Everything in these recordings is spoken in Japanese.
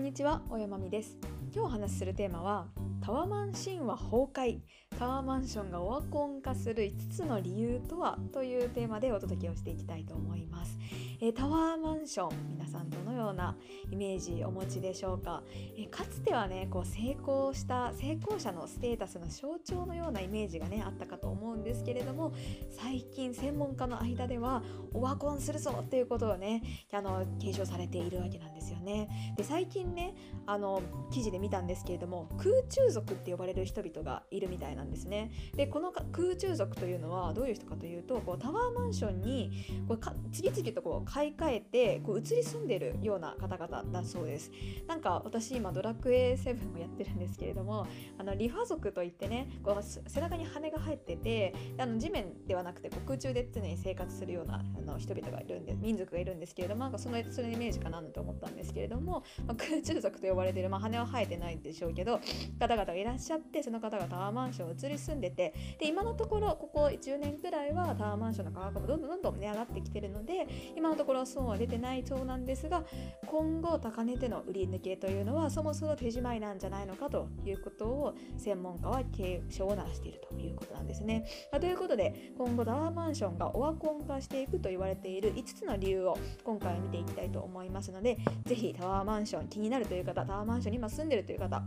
こんにちは、おやまみです。今日お話しするテーマはタワマン神話崩壊タワーマンションがオワコン化する5つの理由とはというテーマでお届けをしていきたいと思います。えー、タワーマンション皆さんどのようなイメージお持ちでしょうか、えー、かつてはねこう成功した成功者のステータスの象徴のようなイメージがねあったかと思うんですけれども最近専門家の間ではオワコンするぞっていうことをねあの継承されているわけなんですよね。で最近ねあの記事で見たんですけれども空中族って呼ばれる人々がいるみたいなんですですね。でこの空中族というのはどういう人かというとこうタワーマンションにこうか次々とこう買い替えてこう移り住んでるような方々だそうですなんか私今ドラクエ7をやってるんですけれどもあのリファ族といってねこう背中に羽が生えててあの地面ではなくてこう空中で常に生活するようなあの人々がいるんで民族がいるんですけれどもなんかそのそのイメージかなと思ったんですけれども、まあ、空中族と呼ばれてる、まあ、羽は生えてないんでしょうけど方々がいらっしゃってその方がタワーマンションをり住んでてで今のところここ10年くらいはタワーマンションの価格もどんどんどんどん値上がってきてるので今のところ損は出てないそうなんですが今後高値での売り抜けというのはそもそも手仕舞いなんじゃないのかということを専門家は警鐘を鳴らしているということなんですね。ま、ということで今後タワーマンションがオワコン化していくと言われている5つの理由を今回は見ていきたいと思いますので是非タワーマンション気になるという方タワーマンションに今住んでるという方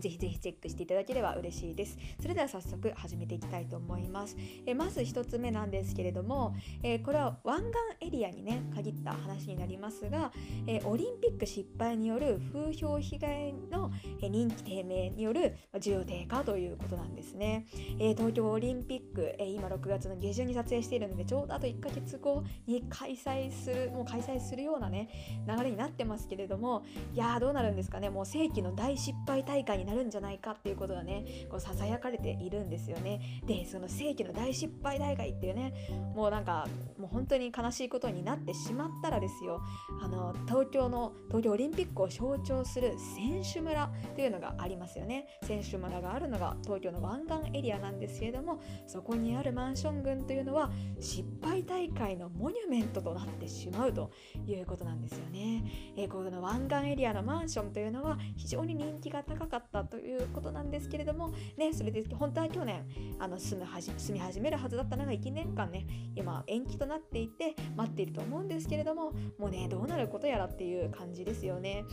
ぜひぜひチェックしていただければ嬉しいです。それでは早速始めていきたいと思います。えまず1つ目なんですけれども、えこれは湾岸エリアにね限った話になりますが、えオリンピック失敗による風評被害の人気低迷による需要低下ということなんですね。え東京オリンピック、え今6月の下旬に撮影しているのでちょうどあと1ヶ月後に開催するもう開催するようなね流れになってますけれどもいやーどうなるんですかねもう世紀の大失敗大会になるんじゃないかっていうことがねこうささやかれているんですよね。でその世紀の大失敗大会っていうねもうなんかもう本当に悲しいことになってしまったらですよ。あの東京の東京オリンピックを象徴する選手村というのがありますよね。選手村があるのが東京の湾岸エリアなんですけれどもそこにあるマンション群というのは失敗大会のモニュメントとなってしまうということなんですよね、えー、この湾岸エリアのマンションというのは非常に人気が高かったということなんですけれども、ね、それで本当は去年あの住むはじ住み始めるはずだったのが1年間ね今延期となっていて待っていると思うんですけれどももうねどうなることやらっていう感じですよね。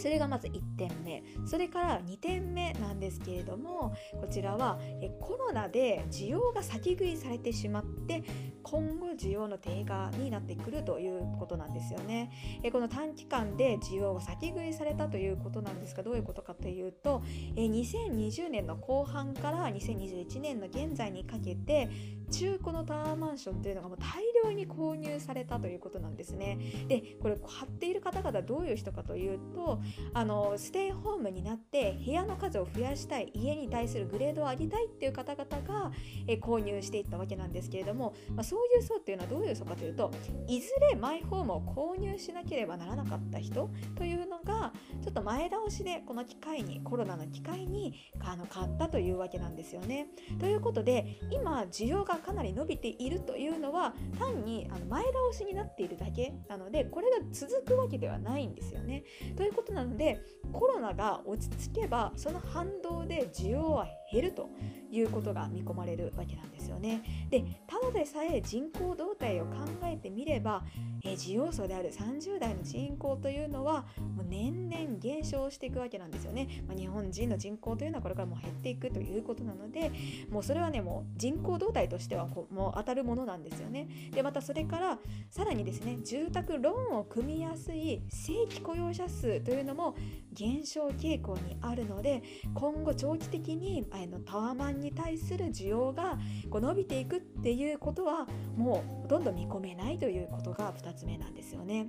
それがまず1点目。それから2点目なんですけれどもこちらはコロナで需要が先食いされてしまって今後需要の低下になってくるということなんですよね。この短期間で需要が先食いされたということなんですがどういうことかというと2020年の後半から2021年の現在にかけて中古のタワーマンションというのがもう大量に購入されたということなんですね。でこれ買っている方々どういう人かというとあのステイホームになって部屋の数を増やしたい家に対するグレードを上げたいっていう方々が、え購入していったわけなんですけれども、まあ、そういう層っていうのはどういう層かというといずれマイホームを購入しなければならなかった人というのがちょっと前倒しでこの機会にコロナの機会にあの買ったというわけなんですよね。ということで今需要がかなり伸びているというのは単にあの前倒しになっているだけなのでこれが続くわけではないんですよね。ということなのでコロナが落ち着けばその反動で需要は減るということが見込まれるわけなんですよね。でただでさえ人口動態を考えてみれば、え需要層である30代の人口というのはもう年々減少していくわけなんですよね。まあ、日本人の人口というのはこれからも減っていくということなのでもうそれはねもう人口動態としてはこうもう当たるものなんですよね。でまたそれからさらにですね住宅ローンを組みやすい正規雇用者数といういうのも減少傾向にあるので今後長期的にあのタワマンに対する需要がこう伸びていくっていうことはもうほとんど見込めないということが2つ目なんですよね。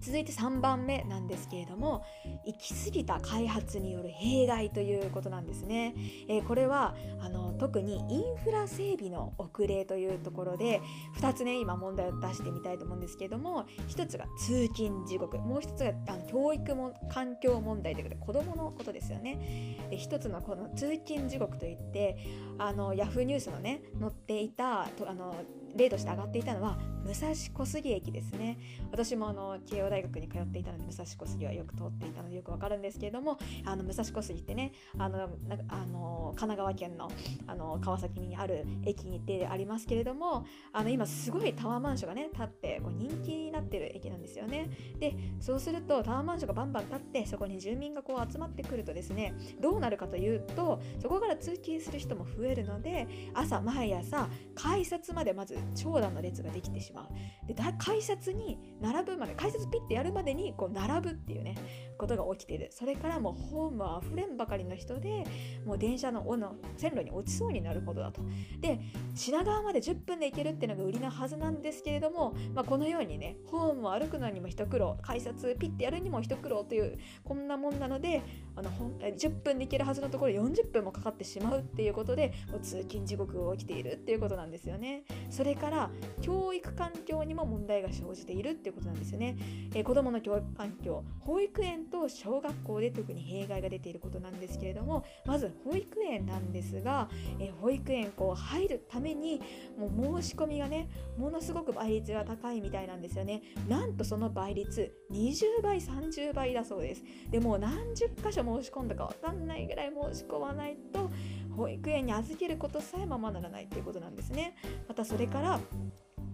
続いて3番目なんですけれども行き過ぎた開発による弊害ということなんですね、えー、これはあの特にインフラ整備の遅れというところで2つね今問題を出してみたいと思うんですけれども1つが通勤地獄もう1つがあの教育も環境問題ということで子どものことですよね。で1つのこの通勤地獄といってあのヤフーニュースのね載っていたとあの例として挙がっていたのは武蔵小杉駅ですね。私もあの慶応大学に通っていたので武蔵小杉はよく通っていたのでよくわかるんですけれどもあの武蔵小杉ってねあのあの神奈川県のあの川崎にある駅にでありますけれどもあの今すごいタワーマンションがね建ってこう人気になってる駅なんですよね。でそうするとタワーマンションがバンバン建ってそこに住民がこう集まってくるとですねどうなるかというとそこから通勤する人も増えるので朝毎朝改札までまず長蛇の列ができてしまう。で改札に並ぶまで改札ピッてやるまでにこう並ぶっていうねことが起きてる。それからもうホームは溢れんばかりの人でもう電車の尾の線路に落ちそうになるほどだと。で品川まで10分で行けるっていうのが売りなはずなんですけれども、まあ、このようにねホームを歩くのにも一苦労改札ピッてやるにも一苦労というこんなもんなのであの10分で行けるはずのところ40分もかかってしまうっていうことでもう通勤時刻が起きているっていうことなんですよね。それから教育環境にも問題が生じているっていうことなんですよね、えー、子どもの教育環境保育園と小学校で特に弊害が出ていることなんですけれどもまず保育園なんですが、えー、保育園こう入るためにもう申し込みがねものすごく倍率が高いみたいなんですよね。なんとその倍率20倍30倍だそうです。でもう何十箇所申し込んだか分かんないぐらい申し込まないと保育園に預けることさえままならないっていうことなんですねまたそれから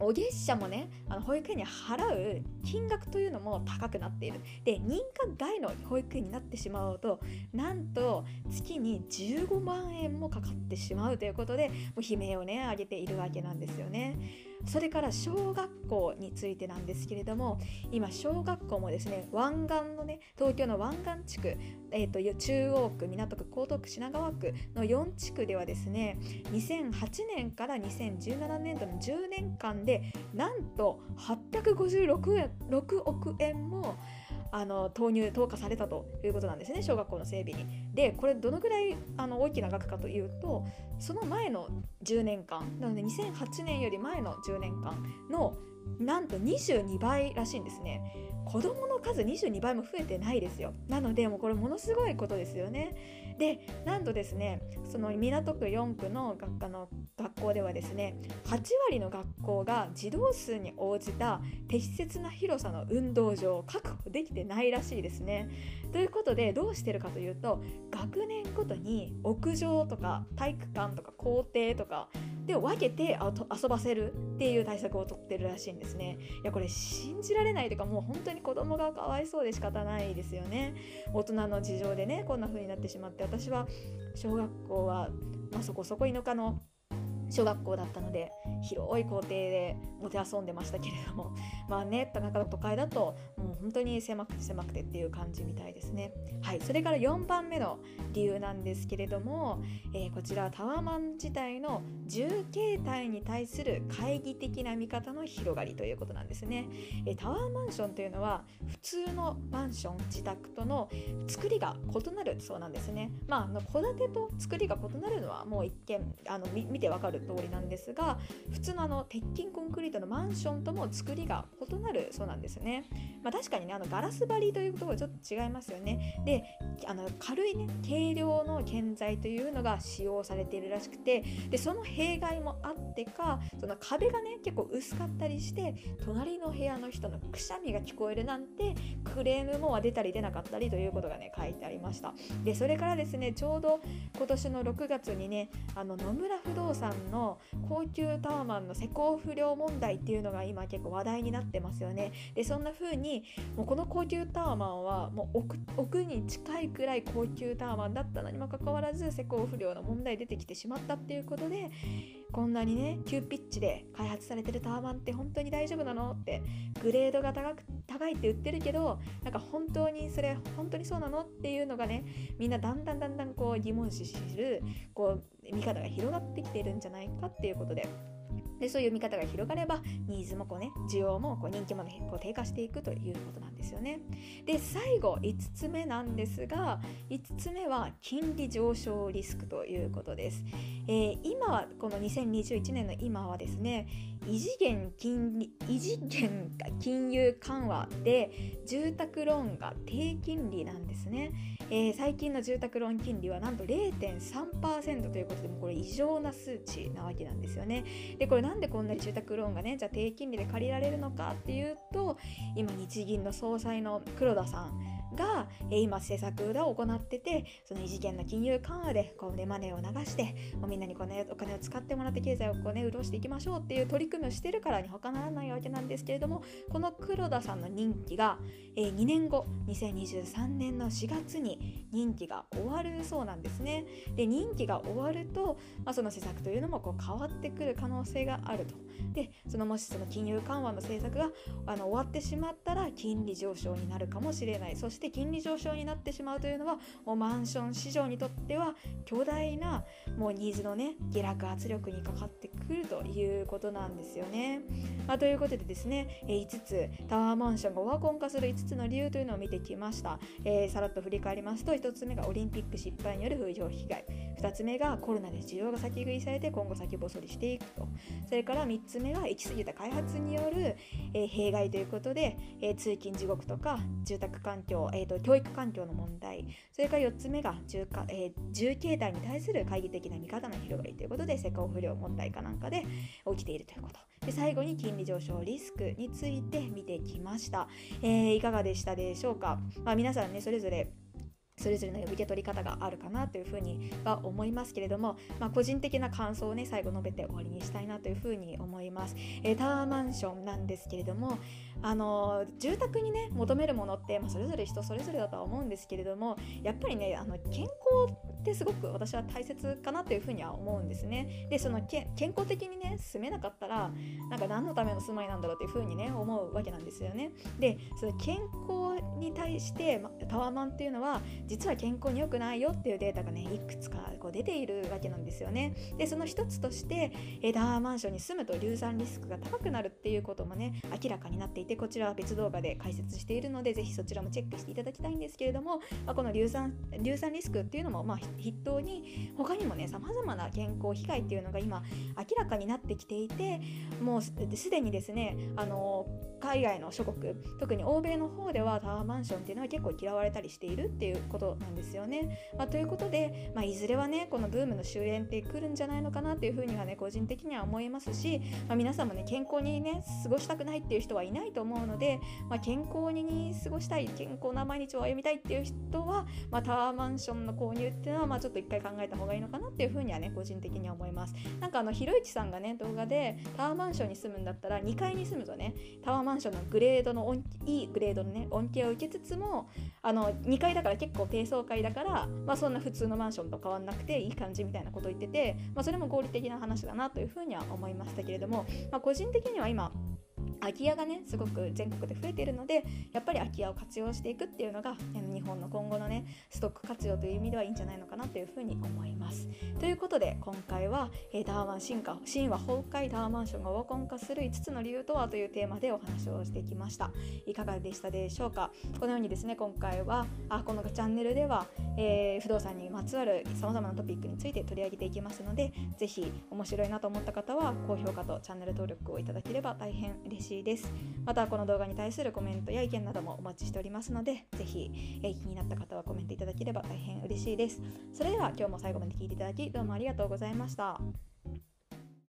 お月謝もねあの保育園に払う金額というのも高くなっているで認可外の保育園になってしまうとなんと月に15万円もかかってしまうということでもう悲鳴をね上げているわけなんですよね。それから小学校についてなんですけれども今小学校もですね湾岸のね東京の湾岸地区、えーと、中央区港区江東区品川区の4地区ではですね2008年から2017年度の10年間でなんと856円6億円もあの投入投下されたということなんですね小学校の整備に。でこれどのぐらいあの大きな額かというとその前の10年間なので2008年より前の10年間のなんと22倍らしいんですね。子供の数22倍も増えてないですよ。なのでもうこれものすごいことですよね。でなんとですねその港区4区の学科の学校ではですね8割の学校が児童数に応じた適切な広さの運動場を確保できてないらしいですね。ということでどうしてるかというと学年ごとに屋上とか体育館とか校庭とかで分けて遊ばせるっていう対策をとってるらしいんですね。いやこれ信じられないというかもう本当に子供がかわいそうで仕方ないですよね。大人の事情でねこんな風になってしまって私は小学校は、まあ、そこそこ田舎の小学校だったので広い校庭でもて遊んでましたけれどもまあね田舎の都会だともう本当に狭くて狭くてっていう感じみたいですね。はいそれから4番目の理由なんですけれども、えー、こちらタワマン自体の重形態に対する懐疑的な見方の広がりということなんですね、えー、タワーマンションというのは普通のマンション自宅との作りが異なるそうなんですね。まあ戸建てと作りが異なるのはもう一見あの見てわかる通りなんですが普通のあの鉄筋コンクリートのマンションとも作りが異なるそうなんですね。まあ、確かにねあのガラス張りというところはちょっと違いますよね。であの軽いね軽量の建材というのが使用されているらしくてでその弊害もあってかその壁がね結構薄かったりして隣の部屋の人のくしゃみが聞こえるなんてクレームも出たり出なかったりということがね書いてありました。でそれからですねちょうど今年の6月にねあの野村不動産の高級タワマンの施工不良問題っていうのが今結構話題になってますよね。でそんな風にもうこの高級タワマンはもう奥奥に近いくらい高級タワマンだったのにもかかわらず施工不良の問題出てきてしまったっていうことでこんなにね急ピッチで開発されてるタワマンって本当に大丈夫なのってグレードが高く高いって言ってるけどなんか本当にそれ本当にそうなのっていうのがねみんなだんだんだんだんこう疑問視するこう見方が広がってきているんじゃないかっていうことででそういう見方が広がればニーズもこうね需要もこう人気も、こう低下していくということなんですよね。で最後5つ目なんですが5つ目は金利上昇リスクということです。えー、今この2021年の今はですね異次元金利異次元金融緩和で住宅ローンが低金利なんですね、えー、最近の住宅ローン金利はなんと0.3%ということでもこれ異常な数値なわけなんですよねでこれなんでこんなに住宅ローンがねじゃあ低金利で借りられるのかっていうと今日銀の総裁の黒田さんが、え今政策を行っててその異次元の金融緩和でこう、ね、マネーを流してもうみんなにこう、ね、お金を使ってもらって経済をこう、ね、潤していきましょうっていう取り組みをしてるからに他ならないわけなんですけれどもこの黒田さんの任期が、えー、2年後2023年の4月に任期が終わるそうなんですね。で任期が終わると、まあ、その施策というのもこう変わってくる可能性があると。でそのもしその金融緩和の政策があの終わってしまったら金利上昇になるかもしれないそして金利上昇になってしまうというのはもうマンション市場にとっては巨大なもうニーズのね下落圧力にかかってくるということなんですよね。まあ、ということでですねえ5つタワーマンションがオワコン化する5つの理由というのを見てきました。えー、さらっと振り返りますと1つ目がオリンピック失敗による風評被害。2つ目がコロナで需要が先食いされて今後先細りしていくと。それから3つ目が行き過ぎた開発による、えー、弊害ということで、えー、通勤地獄とか住宅環境、えーと、教育環境の問題。それから4つ目が重か、えー、重形態に対する懐疑的な見方の広がりということで施工不良問題かなんかで起きているということ。で最後に金費上昇リスクについて見てきました、えー、いかがでしたでしょうか、まあ、皆さんねそれぞれそれぞれの受け取り方があるかなというふうには思いますけれども、まあ、個人的な感想をね最後述べて終わりにしたいなというふうに思います、えー、タワーマンションなんですけれどもあの住宅にね求めるものって、まあ、それぞれ人それぞれだとは思うんですけれどもやっぱりねあの健康ってすごく私は大切かなというふうには思うんですね。でその健康的にね住めなかったらなんか何のための住まいなんだろうというふうにね思うわけなんですよね。でその健康に対して、ま、タワーマンっていうのは実は健康に良くないよっていうデータがねいくつかこう出ているわけなんですよね。でその一つとしてタワーマンションに住むと流産リスクが高くなるっていうこともね明らかになっていてこちらは別動画で解説しているのでぜひそちらもチェックしていただきたいんですけれども、まあ、この流産流産リスクっていうのもまあ筆頭に他にもねさまざまな健康被害っていうのが今明らかになってきていてもうすでにですねあの海外の諸国特に欧米の方ではタワーマンションっていうのは結構嫌われたりしているっていうことことなんですよね。まあ、ということで、まあ、いずれはねこのブームの終焉ってくるんじゃないのかなっていうふうにはね個人的には思いますし、まあ、皆さんもね健康にね過ごしたくないっていう人はいないと思うので、まあ、健康に過ごしたい健康な毎日を歩みたいっていう人は、まあ、タワーマンションの購入っていうのは、まあ、ちょっと一回考えた方がいいのかなっていうふうにはね個人的には思います。なんかあのひろゆきさんがね動画でタワーマンションに住むんだったら2階に住むとねタワーマンションのグレードのいいグレードのね恩恵を受けつつもあの2階だから結構低層階だから、まあ、そんな普通のマンションと変わんなくていい感じみたいなことを言ってて、まあ、それも合理的な話だなというふうには思いましたけれども、まあ、個人的には今空き家がねすごく全国で増えているのでやっぱり空き家を活用していくっていうのが日本の今後のねストック活用という意味ではいいんじゃないのかなというふうに思います。ということで今回は、えー、マン進化神話崩壊タワーマンションがオワコン化する5つの理由とはというテーマでお話をしてきました。いかがでしたでしょうか？このようにですね今回はあこのチャンネルでは、えー、不動産にまつわるさまざまなトピックについて取り上げていきますのでぜひ面白いなと思った方は高評価とチャンネル登録をいただければ大変嬉しいしいです。またこの動画に対するコメントや意見などもお待ちしておりますのでぜひ、え気になった方はコメントいただければ大変嬉しいですそれでは今日も最後まで聴いていただきどうもありがとうございました